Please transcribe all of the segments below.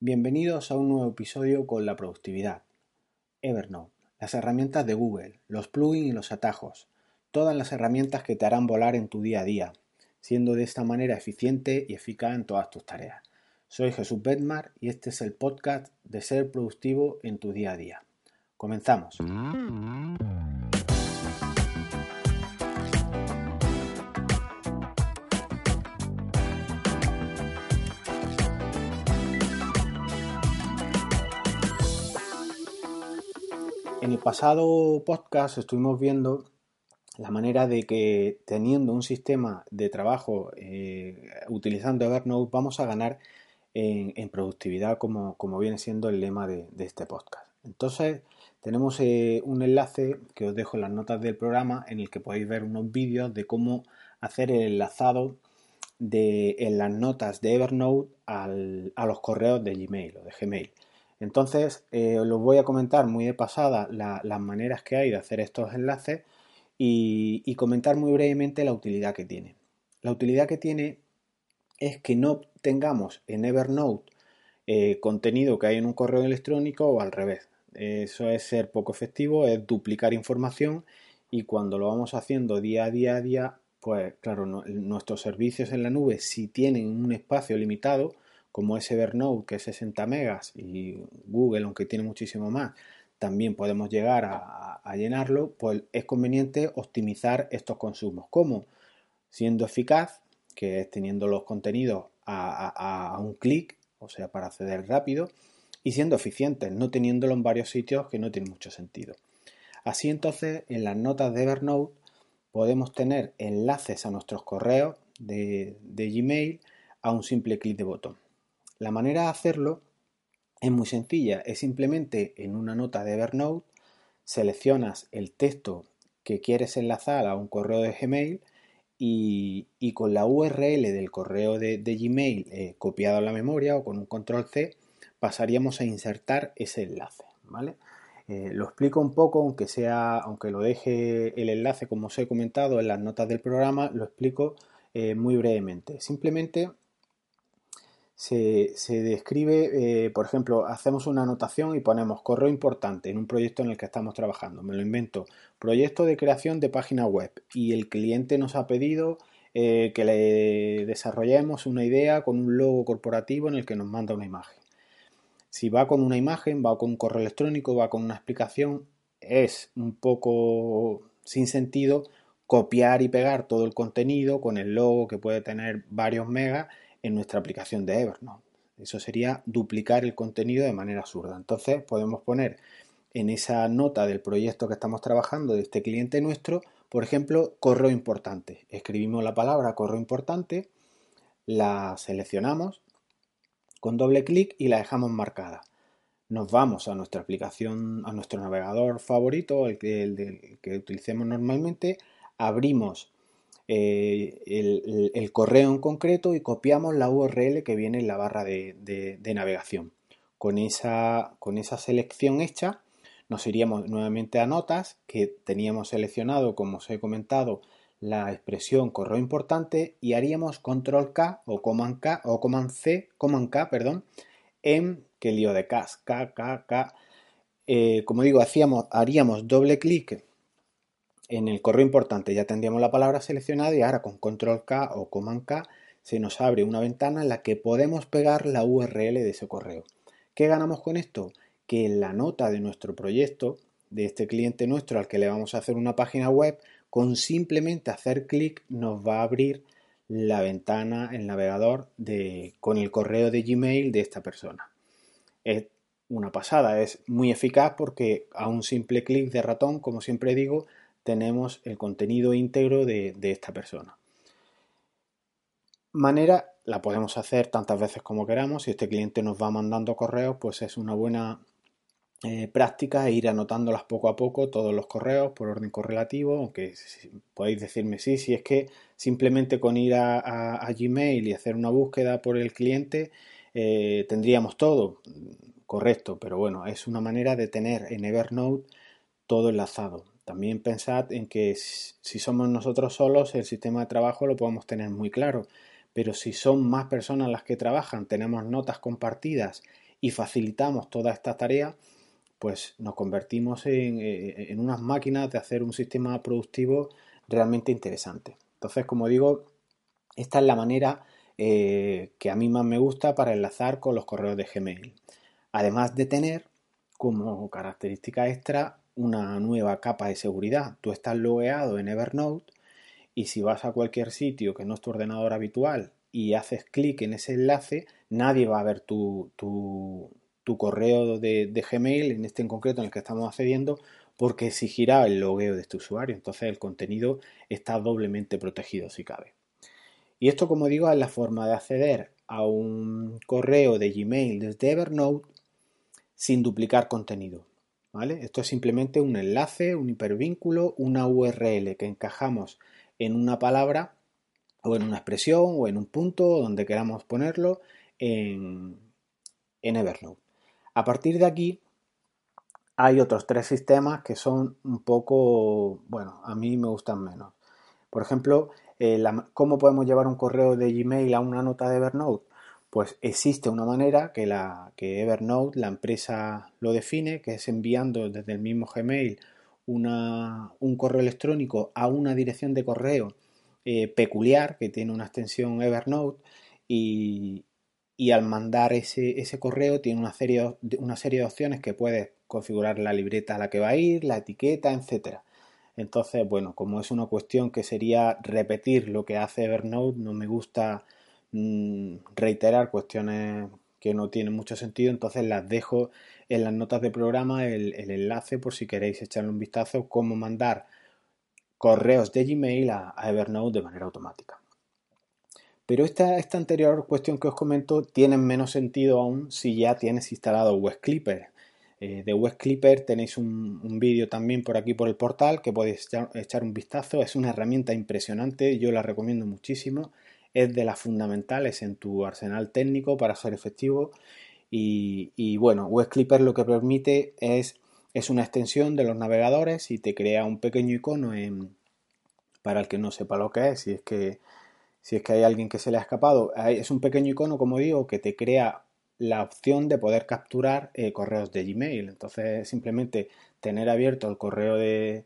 Bienvenidos a un nuevo episodio con la productividad. Evernote, las herramientas de Google, los plugins y los atajos, todas las herramientas que te harán volar en tu día a día, siendo de esta manera eficiente y eficaz en todas tus tareas. Soy Jesús Bedmar y este es el podcast de ser productivo en tu día a día. Comenzamos. En el pasado podcast estuvimos viendo la manera de que teniendo un sistema de trabajo eh, utilizando Evernote vamos a ganar en, productividad como, viene siendo el lema de, este podcast. Entonces tenemos eh, un enlace que os dejo en las notas del programa en el que podéis ver unos vídeos de cómo hacer el enlazado de, en las notas de Evernote a los correos de Gmail o de Gmail. Entonces, eh, os voy a comentar muy de pasada las maneras que hay de hacer estos enlaces y, comentar muy brevemente la utilidad que tiene. La utilidad que tiene es que no tengamos en Evernote eh, contenido que hay en un correo electrónico o al revés. Eso es ser poco efectivo, es duplicar información y cuando lo vamos haciendo día a día a día, pues claro, nuestros servicios en la nube si tienen un espacio limitado, como es Evernote, que es 60 megas, y Google, aunque tiene muchísimo más, también podemos llegar a, llenarlo, pues es conveniente optimizar estos consumos. ¿Cómo? Siendo eficaz, que es teniendo los contenidos a, un clic, o sea, para acceder rápido, y siendo eficientes, no teniéndolo en varios sitios que no tiene mucho sentido. Así entonces, en las notas de Evernote podemos tener enlaces a nuestros correos de Gmail a un simple clic de botón. La manera de hacerlo es muy sencilla, es simplemente en una nota de Evernote seleccionas el texto que quieres enlazar a un correo de Gmail y, con la URL del correo de, Gmail eh, copiado a la memoria o con un control C pasaríamos a insertar ese enlace, ¿vale? Eh, lo explico un poco, aunque sea, aunque lo deje el enlace como os he comentado en las notas del programa, lo explico eh, muy brevemente. Simplemente se, describe, eh, por ejemplo, hacemos una anotación y ponemos correo importante en un proyecto en el que estamos trabajando. Me lo invento, proyecto de creación de página web y el cliente nos ha pedido eh, que le desarrollemos una idea con un logo corporativo en el que nos manda una imagen. Si va con una imagen, va con un correo electrónico, va con una explicación, es un poco sin sentido copiar y pegar todo el contenido con el logo que puede tener varios megas en nuestra aplicación de Evernote. Eso sería duplicar el contenido de manera absurda. Entonces podemos poner en esa nota del proyecto que estamos trabajando de este cliente nuestro, por ejemplo, correo importante. Escribimos la palabra correo importante, la seleccionamos con doble clic y la dejamos marcada. Nos vamos a nuestra aplicación, a nuestro navegador favorito, el que, el que utilicemos normalmente, abrimos eh, el, correo en concreto y copiamos la URL que viene en la barra de, navegación. Con esa, con esa selección hecha, nos iríamos nuevamente a notas, que teníamos seleccionado, como os he comentado, la expresión correo importante y haríamos control K o command K o command C, command K, perdón, en que lío de K, K, K, K. Eh, como digo, hacíamos, haríamos doble clic en el correo importante ya tendríamos la palabra seleccionada y ahora con control K o command K se nos abre una ventana en la que podemos pegar la URL de ese correo. ¿Qué ganamos con esto? Que en la nota de nuestro proyecto, de este cliente nuestro al que le vamos a hacer una página web, con simplemente hacer clic nos va a abrir la ventana, el navegador de, con el correo de Gmail de esta persona. Es una pasada, es muy eficaz porque a un simple clic de ratón, como siempre digo, tenemos el contenido íntegro de, esta persona. Manera, la podemos hacer tantas veces como queramos. Si este cliente nos va mandando correos, pues es una buena eh, práctica ir anotándolas poco a poco, todos los correos por orden correlativo, aunque podéis decirme sí, si es que simplemente con ir a, Gmail y hacer una búsqueda por el cliente eh, tendríamos todo, correcto, pero bueno, es una manera de tener en Evernote todo enlazado. También pensad en que si somos nosotros solos, el sistema de trabajo lo podemos tener muy claro, pero si son más personas las que trabajan, tenemos notas compartidas y facilitamos toda esta tarea, pues nos convertimos en, eh, en unas máquinas de hacer un sistema productivo realmente interesante. Entonces, como digo, esta es la manera eh, que a mí más me gusta para enlazar con los correos de Gmail. Además de tener como característica extra una nueva capa de seguridad. Tú estás logueado en Evernote y si vas a cualquier sitio que no es tu ordenador habitual y haces clic en ese enlace, nadie va a ver tu, correo de, de, Gmail, en este en concreto en el que estamos accediendo, porque exigirá el logueo de este usuario. Entonces el contenido está doblemente protegido si cabe. Y esto, como digo, es la forma de acceder a un correo de Gmail desde Evernote sin duplicar contenido. Esto es simplemente un enlace, un hipervínculo, una URL que encajamos en una palabra o en una expresión o en un punto donde queramos ponerlo en, en Evernote. A partir de aquí hay otros tres sistemas que son un poco, bueno, a mí me gustan menos. Por ejemplo, eh, ¿cómo podemos llevar un correo de Gmail a una nota de Evernote? Pues existe una manera que, la, que Evernote, la empresa, lo define, que es enviando desde el mismo Gmail un correo electrónico a una dirección de correo eh, peculiar que tiene una extensión Evernote y, al mandar ese, ese, correo tiene una serie, una serie de opciones que puedes configurar la libreta a la que va a ir, la etiqueta, etcétera. Entonces, bueno, como es una cuestión que sería repetir lo que hace Evernote, no me gusta mm, reiterar cuestiones que no tienen mucho sentido, entonces las dejo en las notas de programa el, enlace por si queréis echarle un vistazo cómo mandar correos de Gmail a, Evernote de manera automática. Pero esta, esta, anterior cuestión que os comento tiene menos sentido aún si ya tienes instalado Web Clipper. Eh, de Web Clipper tenéis un, vídeo también por aquí por el portal que podéis echar, un vistazo. Es una herramienta impresionante, yo la recomiendo muchísimo. Es de las fundamentales en tu arsenal técnico para ser efectivo. Y, bueno, Web Clipper lo que permite es, es una extensión de los navegadores y te crea un pequeño icono en, para el que no sepa lo que es, si es que, si es que hay alguien que se le ha escapado. Es un pequeño icono, como digo, que te crea la opción de poder capturar eh, correos de Gmail. Entonces, simplemente tener abierto el correo de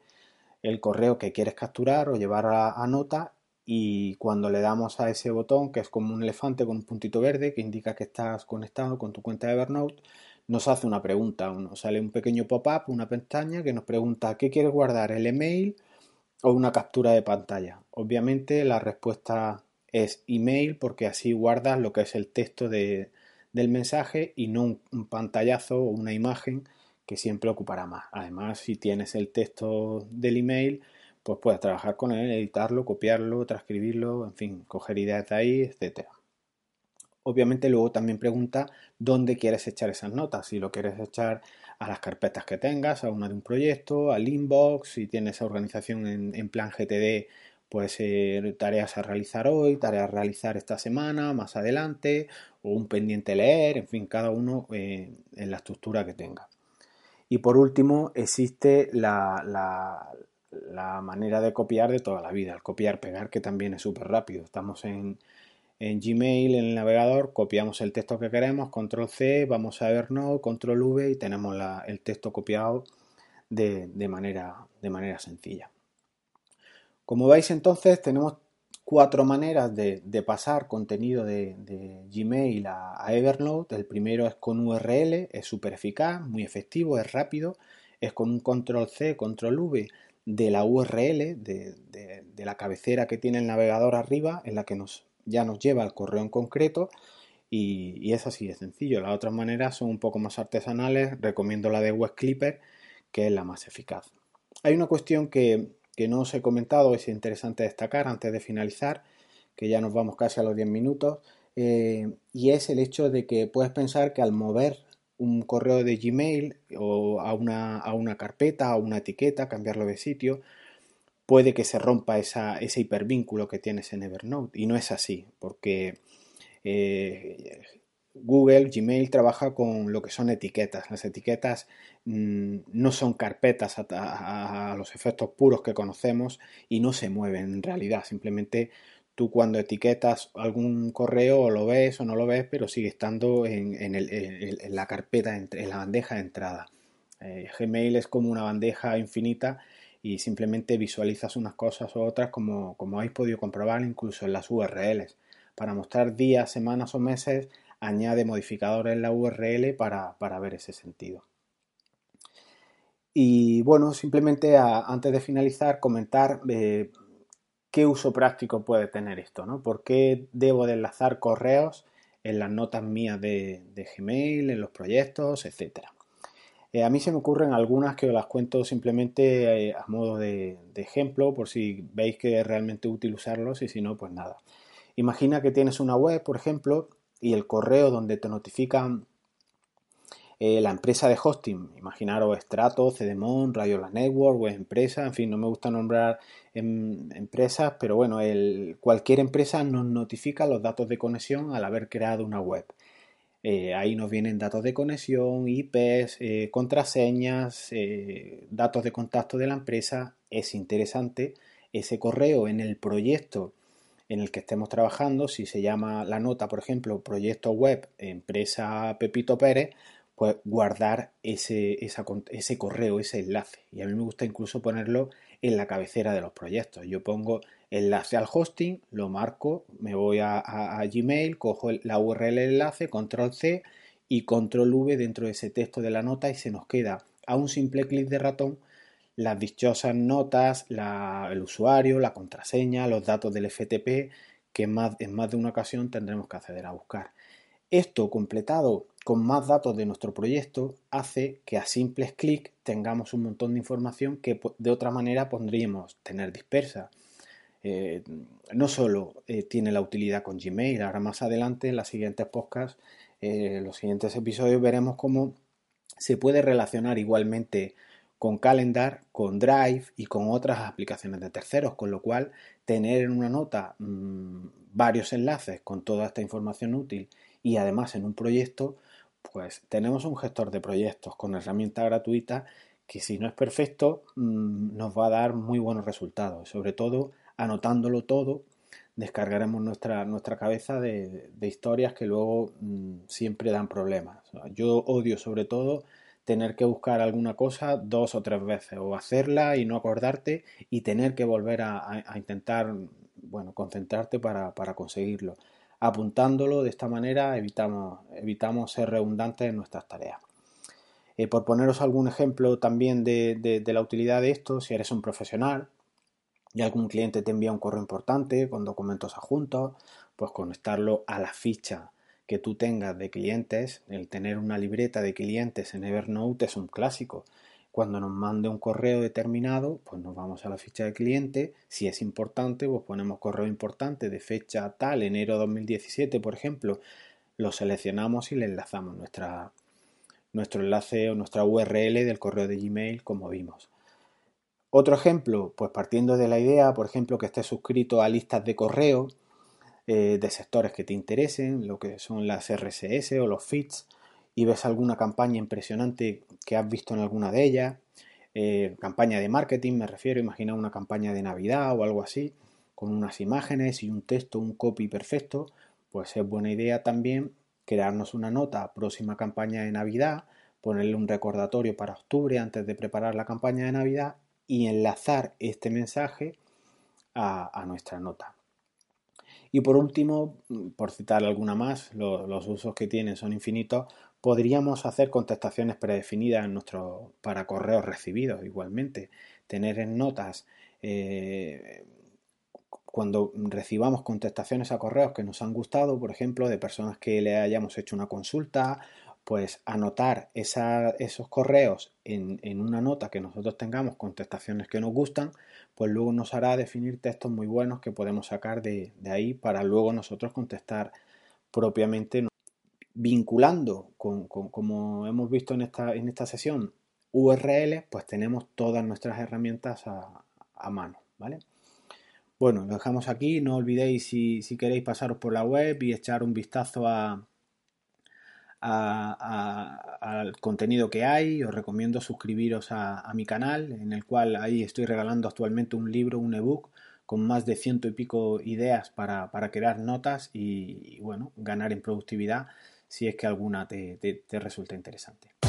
el correo que quieres capturar o llevar a, nota y cuando le damos a ese botón que es como un elefante con un puntito verde que indica que estás conectado con tu cuenta de Evernote, nos hace una pregunta, nos sale un pequeño pop-up, una pestaña que nos pregunta ¿qué quieres guardar? ¿El email o una captura de pantalla? Obviamente la respuesta es email porque así guardas lo que es el texto de, del mensaje y no un, pantallazo o una imagen que siempre ocupará más. Además, si tienes el texto del email, pues puedes trabajar con él, editarlo, copiarlo, transcribirlo, en fin, coger ideas de ahí, etc. Obviamente luego también pregunta dónde quieres echar esas notas, si lo quieres echar a las carpetas que tengas, a una de un proyecto, al inbox, si tienes organización en, plan GTD, Puede ser tareas a realizar hoy, tareas a realizar esta semana, más adelante, o un pendiente leer, en fin, cada uno eh, en la estructura que tenga. Y por último, existe la, manera de copiar de toda la vida, el copiar-pegar, que también es súper rápido. Estamos en, en, Gmail, en el navegador, copiamos el texto que queremos, control C, vamos a Evernote, control V y tenemos el texto copiado de, manera, de manera sencilla. Como veis entonces tenemos cuatro maneras de, pasar contenido de, Gmail a, Evernote. El primero es con URL, es súper eficaz, muy efectivo, es rápido. Es con un control C, control V de la URL, de, la cabecera que tiene el navegador arriba, en la que nos, ya nos lleva al correo en concreto. Y, y, es así de sencillo. Las otras maneras son un poco más artesanales. Recomiendo la de Web Clipper, que es la más eficaz. Hay una cuestión que, que no os he comentado, es interesante destacar antes de finalizar, que ya nos vamos casi a los 10 minutos, eh, y es el hecho de que puedes pensar que al mover un correo de Gmail o a una, a una carpeta, a una etiqueta, cambiarlo de sitio, puede que se rompa esa, ese hipervínculo que tienes en Evernote. Y no es así, porque eh, Google, Gmail trabaja con lo que son etiquetas. Las etiquetas mm, no son carpetas a, los efectos puros que conocemos y no se mueven en realidad. Simplemente tú cuando etiquetas algún correo o lo ves o no lo ves, pero sigue estando en, la carpeta, en la bandeja de entrada. Eh, Gmail es como una bandeja infinita y simplemente visualizas unas cosas u otras como, como habéis podido comprobar incluso en las URLs. Para mostrar días, semanas o meses, añade modificadores en la URL para, ver ese sentido. Y bueno, simplemente antes de finalizar, comentar eh, qué uso práctico puede tener esto, ¿no? ¿Por qué debo de enlazar correos en las notas mías de, Gmail, en los proyectos, etcétera? Eh, a mí se me ocurren algunas que os las cuento simplemente eh, a modo de, ejemplo, por si veis que es realmente útil usarlos y si no, pues nada. Imagina que tienes una web, por ejemplo, y el correo donde te notifican eh, la empresa de hosting, imaginaros Strato, Cedemon, Radio La Network, web empresa, en fin, no me gusta nombrar em, empresas, pero bueno, cualquier empresa nos notifica los datos de conexión al haber creado una web. Eh, ahí nos vienen datos de conexión, IPs, eh, contraseñas, datos de contacto de la empresa. Es interesante ese correo en el proyecto en el que estemos trabajando, si se llama la nota, por ejemplo, proyecto web empresa Pepito Pérez, pues guardar ese correo, ese enlace. Y a mí me gusta incluso ponerlo en la cabecera de los proyectos. Yo pongo enlace al hosting, lo marco, me voy a, Gmail, cojo la URL enlace, control C y control V dentro de ese texto de la nota y se nos queda a un simple clic de ratón las dichosas notas, el usuario, la contraseña, los datos del FTP que más, en más de una ocasión tendremos que acceder a buscar. Esto completado con más datos de nuestro proyecto hace que a simples clics tengamos un montón de información que de otra manera podríamos tener dispersa. Eh, no solo eh, tiene la utilidad con Gmail, ahora más adelante en las siguientes podcasts, eh, los siguientes episodios veremos cómo se puede relacionar igualmente con Calendar, con Drive y con otras aplicaciones de terceros, con lo cual tener en una nota mm, varios enlaces con toda esta información útil y además en un proyecto, pues tenemos un gestor de proyectos con herramienta gratuita que si no es perfecto mm, nos va a dar muy buenos resultados. Sobre todo anotándolo todo, descargaremos nuestra, nuestra cabeza de, historias que luego mm, siempre dan problemas. Yo odio sobre todo tener que buscar alguna cosa dos o tres veces o hacerla y no acordarte y tener que volver a, intentar, bueno, concentrarte para, conseguirlo. Apuntándolo de esta manera evitamos, evitamos ser redundantes en nuestras tareas. Eh, por poneros algún ejemplo también de, de, la utilidad de esto, si eres un profesional y algún cliente te envía un correo importante con documentos adjuntos, pues conectarlo a la ficha que tú tengas de clientes, el tener una libreta de clientes en Evernote es un clásico. Cuando nos mande un correo determinado, pues nos vamos a la ficha de cliente. Si es importante, pues ponemos correo importante de fecha tal, enero 2017, por ejemplo. Lo seleccionamos y le enlazamos nuestra, nuestro enlace o nuestra URL del correo de Gmail, como vimos. Otro ejemplo, pues partiendo de la idea, por ejemplo, que estés suscrito a listas de correo, eh, de sectores que te interesen, lo que son las RSS o los feeds, y ves alguna campaña impresionante que has visto en alguna de ellas, eh, campaña de marketing, me refiero, imagina una campaña de Navidad o algo así, con unas imágenes y un texto, un copy perfecto, pues es buena idea también crearnos una nota próxima campaña de Navidad, ponerle un recordatorio para octubre antes de preparar la campaña de Navidad y enlazar este mensaje a nuestra nota. Y por último, por citar alguna más, los usos que tienen son infinitos, podríamos hacer contestaciones predefinidas para correos recibidos igualmente. Tener en notas eh, cuando recibamos contestaciones a correos que nos han gustado, por ejemplo, de personas que le hayamos hecho una consulta pues anotar esos correos en, una nota que nosotros tengamos, contestaciones que nos gustan, pues luego nos hará definir textos muy buenos que podemos sacar de, ahí para luego nosotros contestar propiamente, vinculando con, como hemos visto en esta, en esta sesión, URL, pues tenemos todas nuestras herramientas a, mano, ¿vale? Bueno, lo dejamos aquí, no olvidéis si, si queréis pasaros por la web y echar un vistazo a, al contenido que hay. Os recomiendo suscribiros a, mi canal, en el cual ahí estoy regalando actualmente un libro, un ebook con más de ciento y pico ideas para, crear notas y, bueno, ganar en productividad si es que alguna te, te resulta interesante.